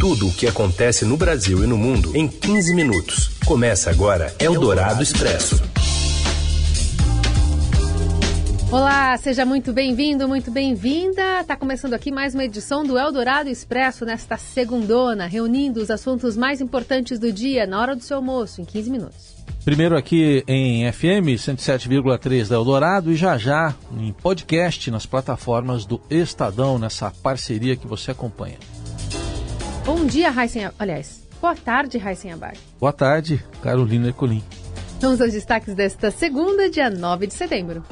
Tudo o que acontece no Brasil e no mundo em 15 minutos. Começa agora Eldorado Expresso. Olá, seja muito bem-vindo, muito bem-vinda. Está começando aqui mais uma edição do Eldorado Expresso nesta segundona, reunindo os assuntos mais importantes do dia na hora do seu almoço, em 15 minutos. Primeiro aqui em FM 107,3 da Eldorado e já já em podcast nas plataformas do Estadão, nessa parceria que você acompanha. Bom dia, Raíssen. Aliás, boa tarde, Raíssen Abar. Boa tarde, Carolina Ercolim. Vamos aos destaques desta segunda, dia 9 de setembro.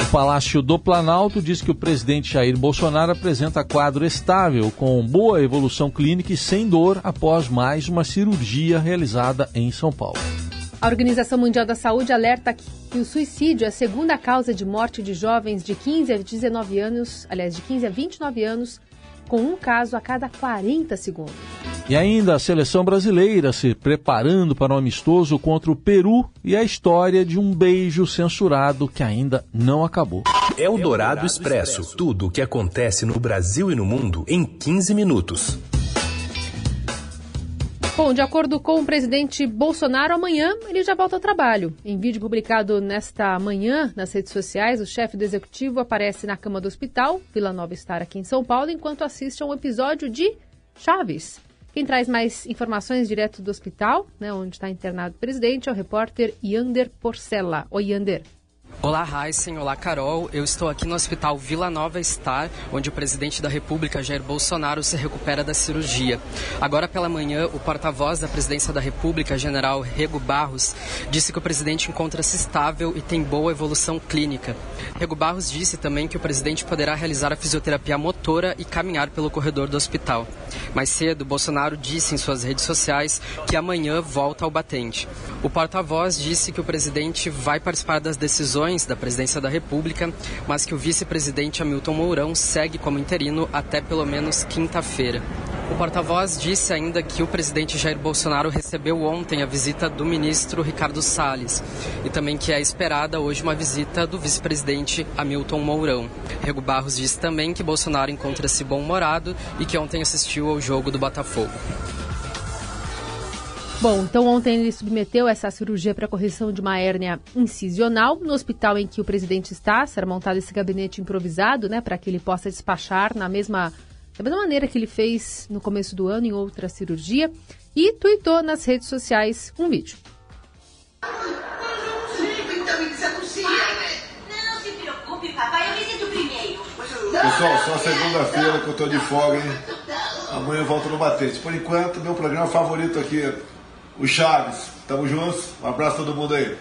O Palácio do Planalto diz que o presidente Jair Bolsonaro apresenta quadro estável, com boa evolução clínica e sem dor após mais uma cirurgia realizada em São Paulo. A Organização Mundial da Saúde alerta que o suicídio é a segunda causa de morte de jovens de 15 a 19 anos, aliás, de 15 a 29 anos, com um caso a cada 40 segundos. E ainda a seleção brasileira se preparando para um amistoso contra o Peru e a história de um beijo censurado que ainda não acabou. É o Dourado Expresso. Tudo o que acontece no Brasil e no mundo em 15 minutos. Bom, de acordo com o presidente Bolsonaro, amanhã ele já volta ao trabalho. Em vídeo publicado nesta manhã nas redes sociais, o chefe do executivo aparece na cama do hospital, Vila Nova Star, aqui em São Paulo, enquanto assiste a um episódio de Chaves. Quem traz mais informações direto do hospital, né, onde está internado o presidente, é o repórter Yander Porcela. Oi, Yander. Olá, Heisen. Olá, Carol. Eu estou aqui no Hospital Vila Nova Star, onde o presidente da República, Jair Bolsonaro, se recupera da cirurgia. Agora pela manhã, o porta-voz da presidência da República, general Rego Barros, disse que o presidente encontra-se estável e tem boa evolução clínica. Rego Barros disse também que o presidente poderá realizar a fisioterapia motora e caminhar pelo corredor do hospital. Mais cedo, Bolsonaro disse em suas redes sociais que amanhã volta ao batente. O porta-voz disse que o presidente vai participar das decisões da presidência da República, mas que o vice-presidente Hamilton Mourão segue como interino até pelo menos quinta-feira. O porta-voz disse ainda que o presidente Jair Bolsonaro recebeu ontem a visita do ministro Ricardo Salles e também que é esperada hoje uma visita do vice-presidente Hamilton Mourão. Rego Barros disse também que Bolsonaro encontra-se bom-humorado e que ontem assistiu ao jogo do Botafogo. Bom, então ontem ele submeteu essa cirurgia para correção de uma hérnia incisional no hospital em que o presidente está. Será montado esse gabinete improvisado, né, para que ele possa despachar na mesma, da mesma maneira que ele fez no começo do ano em outra cirurgia. E tuitou nas redes sociais um vídeo. Pessoal, só segunda-feira que eu tô de folga, hein? Amanhã eu volto no Batente. Por enquanto, meu programa favorito aqui o Chaves. Tamo juntos. Um abraço a todo mundo aí.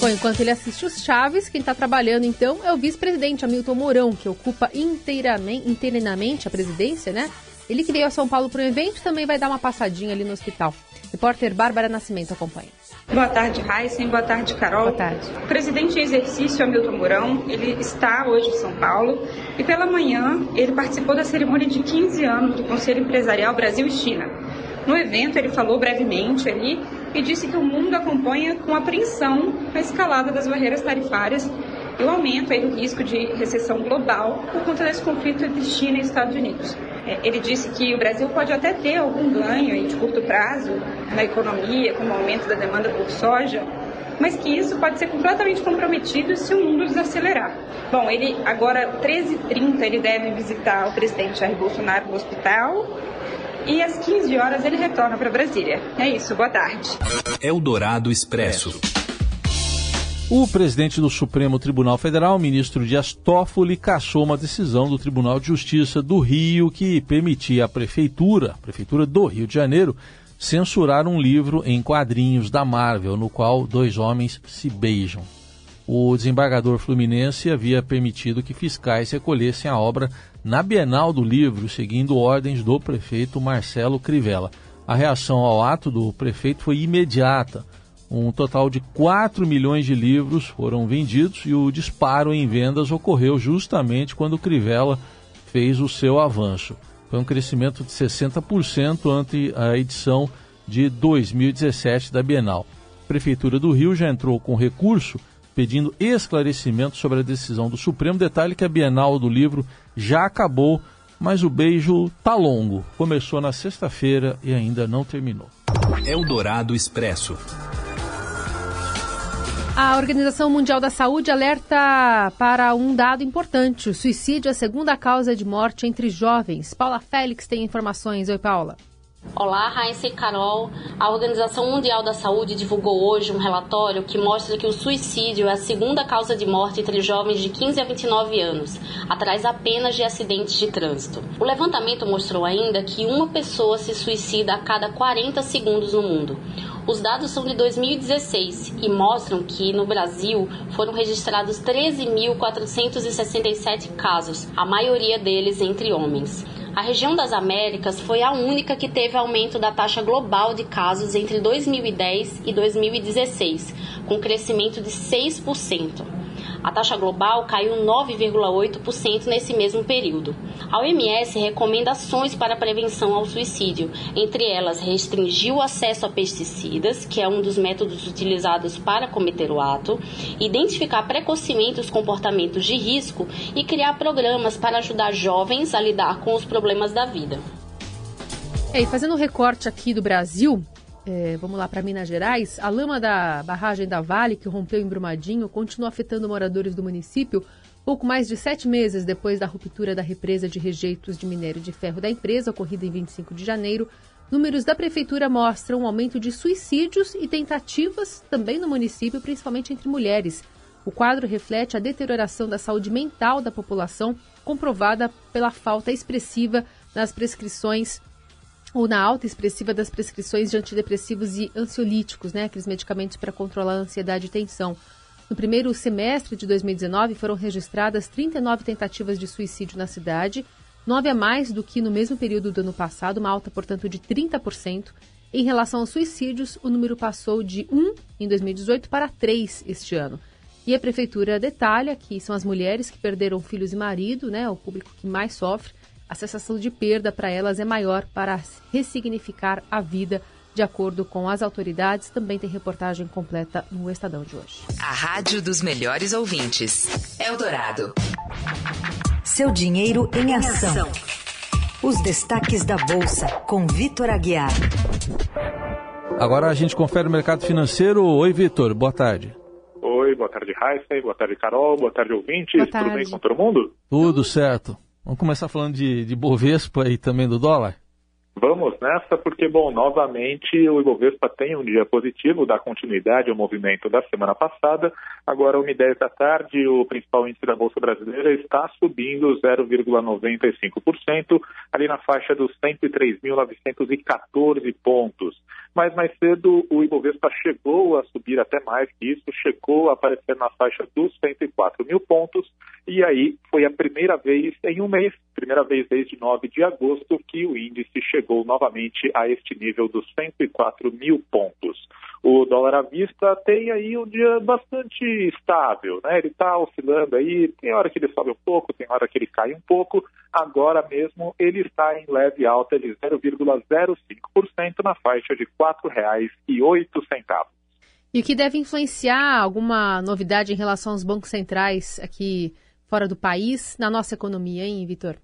Bom, enquanto ele assiste os Chaves, quem está trabalhando então é o vice-presidente Hamilton Mourão, que ocupa inteiramente, inteiramente a presidência, né? Ele que veio a São Paulo para um evento também vai dar uma passadinha ali no hospital. Repórter Bárbara Nascimento acompanha. Boa tarde, Heisen. Boa tarde, Carol. Boa tarde. O presidente em exercício, Hamilton Mourão, ele está hoje em São Paulo e pela manhã ele participou da cerimônia de 15 anos do Conselho Empresarial Brasil e China. No evento, ele falou brevemente ali e disse que o mundo acompanha com apreensão a escalada das barreiras tarifárias e o aumento aí do risco de recessão global por conta desse conflito entre China e Estados Unidos. É, ele disse que o Brasil pode até ter algum ganho aí de curto prazo na economia, como o aumento da demanda por soja, mas que isso pode ser completamente comprometido se o mundo desacelerar. Bom, ele agora, 13h30, ele deve visitar o presidente Jair Bolsonaro no hospital e às 15 horas ele retorna para Brasília. É isso, boa tarde. Eldorado Expresso. O presidente do Supremo Tribunal Federal, ministro Dias Toffoli, cassou uma decisão do Tribunal de Justiça do Rio que permitia à prefeitura, a prefeitura do Rio de Janeiro, censurar um livro em quadrinhos da Marvel, no qual dois homens se beijam. O desembargador fluminense havia permitido que fiscais recolhessem a obra na Bienal do Livro, seguindo ordens do prefeito Marcelo Crivella. A reação ao ato do prefeito foi imediata um total de 4 milhões de livros foram vendidos e o disparo em vendas ocorreu justamente quando Crivella fez o seu avanço. Foi um crescimento de 60% ante a edição de 2017 da Bienal. A Prefeitura do Rio já entrou com recurso pedindo esclarecimento sobre a decisão do Supremo. Detalhe que a Bienal do livro já acabou, mas o beijo tá longo. Começou na sexta-feira e ainda não terminou. Eldorado Expresso. A Organização Mundial da Saúde alerta para um dado importante: o suicídio é a segunda causa de morte entre jovens. Paula Félix tem informações. Oi, Paula. Olá, Raíssa e Carol. A Organização Mundial da Saúde divulgou hoje um relatório que mostra que o suicídio é a segunda causa de morte entre jovens de 15 a 29 anos, atrás apenas de acidentes de trânsito. O levantamento mostrou ainda que uma pessoa se suicida a cada 40 segundos no mundo. Os dados são de 2016 e mostram que no Brasil foram registrados 13.467 casos, a maioria deles entre homens. A região das Américas foi a única que teve aumento da taxa global de casos entre 2010 e 2016, com crescimento de 6%. A taxa global caiu 9,8% nesse mesmo período. A OMS recomenda ações para prevenção ao suicídio, entre elas restringir o acesso a pesticidas, que é um dos métodos utilizados para cometer o ato, identificar precocemente os comportamentos de risco e criar programas para ajudar jovens a lidar com os problemas da vida. E fazendo um recorte aqui do Brasil, é, vamos lá para Minas Gerais, a lama da barragem da Vale, que rompeu em Brumadinho, continua afetando moradores do município pouco mais de sete meses depois da ruptura da represa de rejeitos de minério de ferro da empresa, ocorrida em 25 de janeiro. Números da prefeitura mostram um aumento de suicídios e tentativas também no município, principalmente entre mulheres. O quadro reflete a deterioração da saúde mental da população, comprovada pela falta expressiva nas prescrições ou na alta expressiva das prescrições de antidepressivos e ansiolíticos, né, aqueles medicamentos para controlar a ansiedade e tensão. No primeiro semestre de 2019, foram registradas 39 tentativas de suicídio na cidade, nove a mais do que no mesmo período do ano passado, uma alta, portanto, de 30%. Em relação aos suicídios, o número passou de 1 em 2018 para 3 este ano. E a prefeitura detalha que são as mulheres que perderam filhos e marido, né, o público que mais sofre, a sensação de perda para elas é maior para ressignificar a vida. De acordo com as autoridades, também tem reportagem completa no Estadão de hoje. A rádio dos melhores ouvintes. Eldorado. Seu dinheiro em ação. Os destaques da Bolsa, com Vitor Aguiar. Agora a gente confere o mercado financeiro. Oi, Vitor, boa tarde. Oi, boa tarde, Heisen, boa tarde, Carol, boa tarde, ouvintes. Boa tarde. Tudo bem com todo mundo? Tudo certo. Vamos começar falando de, de Bovespa e também do dólar? Vamos nessa, porque, bom, novamente o Ibovespa tem um dia positivo, dá continuidade ao movimento da semana passada. Agora, 1h10 da tarde, o principal índice da Bolsa Brasileira está subindo 0,95%, ali na faixa dos 103.914 pontos. Mas mais cedo, o Ibovespa chegou a subir até mais que isso, chegou a aparecer na faixa dos 104 mil pontos, e aí foi a primeira vez em um mês, primeira vez desde 9 de agosto, que o índice chegou novamente a este nível dos 104 mil pontos. O dólar à vista tem aí um dia bastante estável, né? Ele está oscilando aí, tem hora que ele sobe um pouco, tem hora que ele cai um pouco. Agora mesmo ele está em leve alta de 0,05% na faixa de R$ 4,08. E o que deve influenciar alguma novidade em relação aos bancos centrais aqui fora do país na nossa economia, hein, Vitor?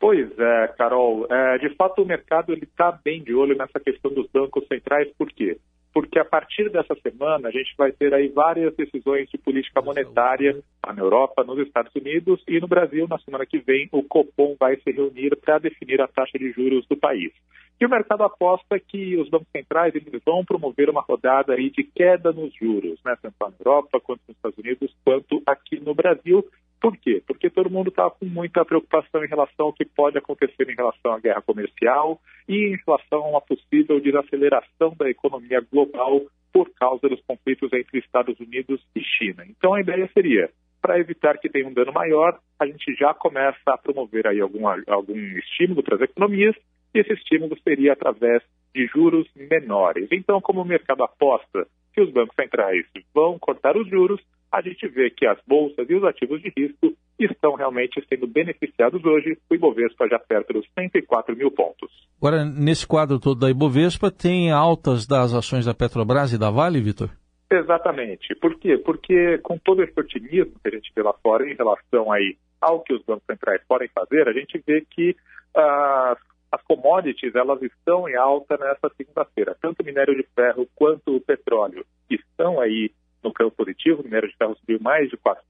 Pois é, Carol. É, de fato, o mercado está bem de olho nessa questão dos bancos centrais. Por quê? Porque a partir dessa semana a gente vai ter aí várias decisões de política monetária na Europa, nos Estados Unidos e no Brasil. Na semana que vem, o Copom vai se reunir para definir a taxa de juros do país. E o mercado aposta que os bancos centrais eles vão promover uma rodada aí de queda nos juros, né? tanto na Europa quanto nos Estados Unidos, quanto aqui no Brasil. Por quê? Porque todo mundo está com muita preocupação em relação ao que pode acontecer em relação à guerra comercial e em relação a uma possível desaceleração da economia global por causa dos conflitos entre Estados Unidos e China. Então a ideia seria, para evitar que tenha um dano maior, a gente já começa a promover aí algum, algum estímulo para as economias e esse estímulo seria através de juros menores. Então, como o mercado aposta que os bancos centrais vão cortar os juros, a gente vê que as bolsas e os ativos de risco estão realmente sendo beneficiados hoje, o Ibovespa já perto dos 104 mil pontos. Agora, nesse quadro todo da Ibovespa, tem altas das ações da Petrobras e da Vale, Vitor? Exatamente. Por quê? Porque com todo esse otimismo que a gente vê lá fora em relação aí ao que os bancos centrais podem fazer, a gente vê que uh, as commodities elas estão em alta nessa segunda-feira. Tanto o minério de ferro quanto o petróleo estão aí no campo positivo, o minério de ferro subiu mais de 4%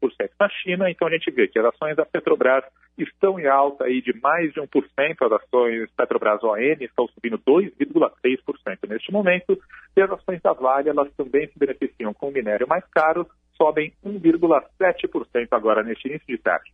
na China, então a gente vê que as ações da Petrobras estão em alta aí de mais de 1%, as ações Petrobras ON estão subindo 2,3% neste momento, e as ações da Vale, elas também se beneficiam com o minério mais caro, sobem 1,7% agora neste início de tarde.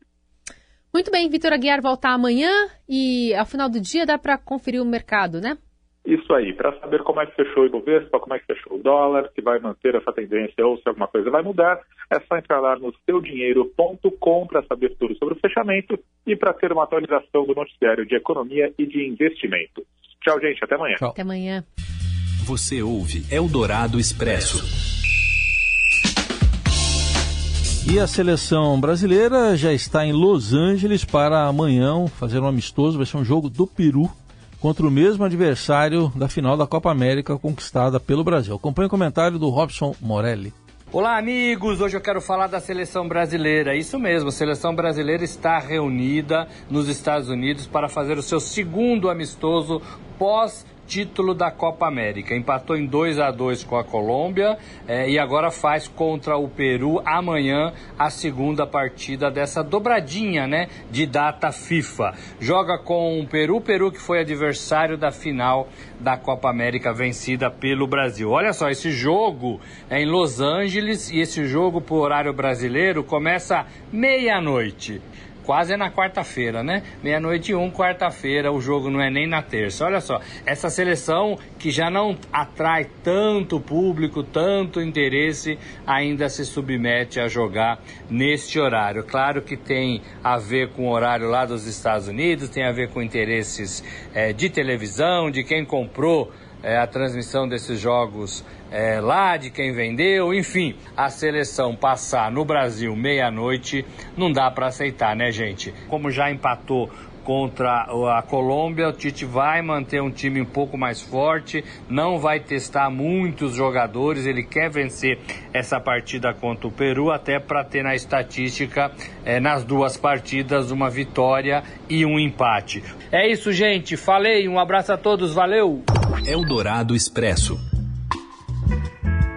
Muito bem, Vitor Aguiar volta amanhã e ao final do dia dá para conferir o mercado, né? Isso aí, para saber como é que fechou o Ibovespa, como é que fechou o dólar, se vai manter essa tendência ou se alguma coisa vai mudar, é só entrar lá no seudinheiro.com para saber tudo sobre o fechamento e para ter uma atualização do noticiário de economia e de investimento. Tchau, gente, até amanhã. Tchau. Até amanhã. Você ouve Eldorado Expresso. E a seleção brasileira já está em Los Angeles para amanhã fazer um amistoso, vai ser um jogo do Peru contra o mesmo adversário da final da Copa América conquistada pelo Brasil. Acompanhe o comentário do Robson Morelli. Olá, amigos! Hoje eu quero falar da seleção brasileira. Isso mesmo, a seleção brasileira está reunida nos Estados Unidos para fazer o seu segundo amistoso pós título da Copa América. Empatou em 2 a 2 com a Colômbia é, e agora faz contra o Peru amanhã a segunda partida dessa dobradinha, né, de data FIFA. Joga com o Peru, Peru que foi adversário da final da Copa América vencida pelo Brasil. Olha só, esse jogo é em Los Angeles e esse jogo por horário brasileiro começa meia-noite quase é na quarta-feira, né? Meia-noite e um, quarta-feira, o jogo não é nem na terça. Olha só, essa seleção que já não atrai tanto público, tanto interesse, ainda se submete a jogar neste horário. Claro que tem a ver com o horário lá dos Estados Unidos, tem a ver com interesses é, de televisão, de quem comprou é, a transmissão desses jogos é, lá, de quem vendeu, enfim, a seleção passar no Brasil meia-noite não dá para aceitar, né, gente? Como já empatou contra a Colômbia, o Tite vai manter um time um pouco mais forte, não vai testar muitos jogadores, ele quer vencer essa partida contra o Peru, até para ter na estatística, é, nas duas partidas, uma vitória e um empate. É isso, gente. Falei, um abraço a todos, valeu! Eldorado Expresso.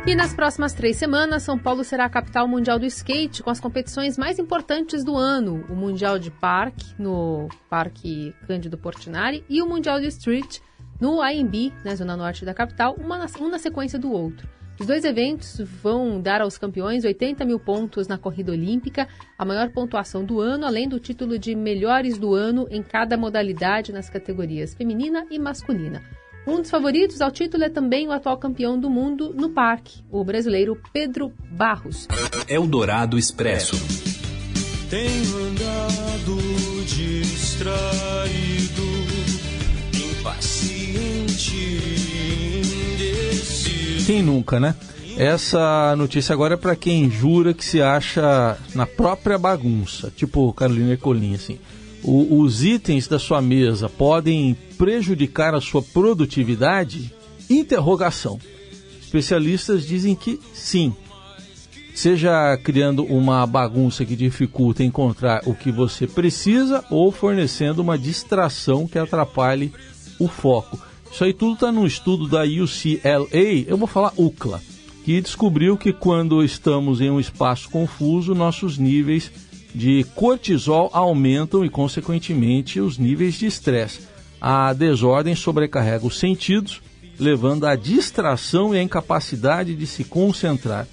E nas próximas três semanas, São Paulo será a capital mundial do skate, com as competições mais importantes do ano: o Mundial de Parque, no Parque Cândido Portinari, e o Mundial de Street, no AMB, na zona norte da capital, uma na, um na sequência do outro. Os dois eventos vão dar aos campeões 80 mil pontos na corrida olímpica, a maior pontuação do ano, além do título de melhores do ano em cada modalidade nas categorias feminina e masculina. Um dos favoritos ao título é também o atual campeão do mundo no parque, o brasileiro Pedro Barros. Eldorado Expresso. Tenho andado distraído, impaciente, indeciso. Quem nunca, né? Essa notícia agora é para quem jura que se acha na própria bagunça, tipo Carolina Ercolim, assim o, os itens da sua mesa podem prejudicar a sua produtividade? Interrogação. Especialistas dizem que sim. Seja criando uma bagunça que dificulta encontrar o que você precisa ou fornecendo uma distração que atrapalhe o foco. Isso aí tudo está num estudo da UCLA, eu vou falar UCLA, que descobriu que quando estamos em um espaço confuso, nossos níveis de cortisol aumentam e, consequentemente, os níveis de estresse. A desordem sobrecarrega os sentidos, levando à distração e à incapacidade de se concentrar.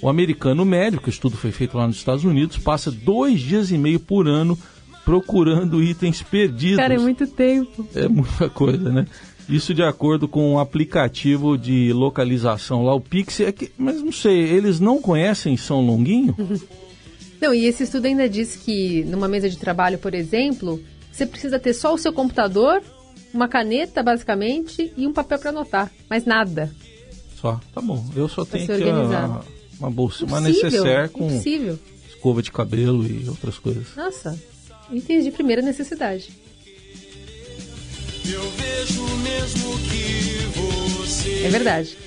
O americano médio, que o estudo foi feito lá nos Estados Unidos, passa dois dias e meio por ano procurando itens perdidos. Cara, é muito tempo. É muita coisa, né? Isso de acordo com o um aplicativo de localização lá, o Pixel. É que, mas não sei, eles não conhecem São Longuinho? Não, e esse estudo ainda diz que numa mesa de trabalho, por exemplo, você precisa ter só o seu computador, uma caneta, basicamente, e um papel para anotar, mais nada. Só, tá bom. Eu só tenho que uma, uma bolsa, uma necessaire com impossível. escova de cabelo e outras coisas. Nossa, itens de primeira necessidade. Eu vejo mesmo que você É verdade.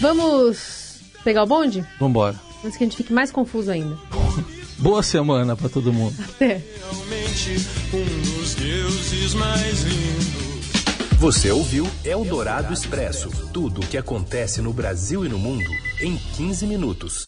Vamos Pegar o bonde? Vambora. Antes que a gente fique mais confuso ainda. Boa semana para todo mundo. Até. Realmente um dos deuses mais lindos. Você ouviu Eldorado Expresso tudo o que acontece no Brasil e no mundo em 15 minutos.